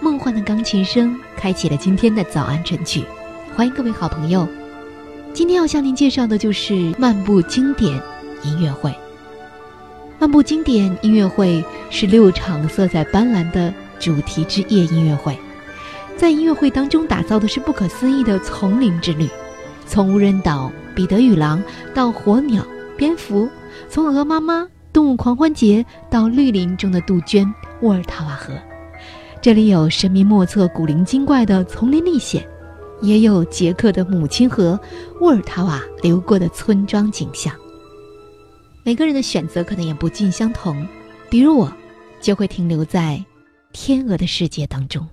梦幻的钢琴声开启了今天的早安晨曲。欢迎各位好朋友，今天要向您介绍的就是漫步经典音乐会。漫步经典音乐会是六场色彩斑斓的主题之夜音乐会，在音乐会当中打造的是不可思议的丛林之旅，从无人岛、彼得与狼到火鸟、蝙蝠，从鹅妈妈动物狂欢节到绿林中的杜鹃、沃尔塔瓦河，这里有神秘莫测、古灵精怪的丛林历险。也有杰克的母亲河沃尔塔瓦流过的村庄景象。每个人的选择可能也不尽相同，比如我，就会停留在天鹅的世界当中。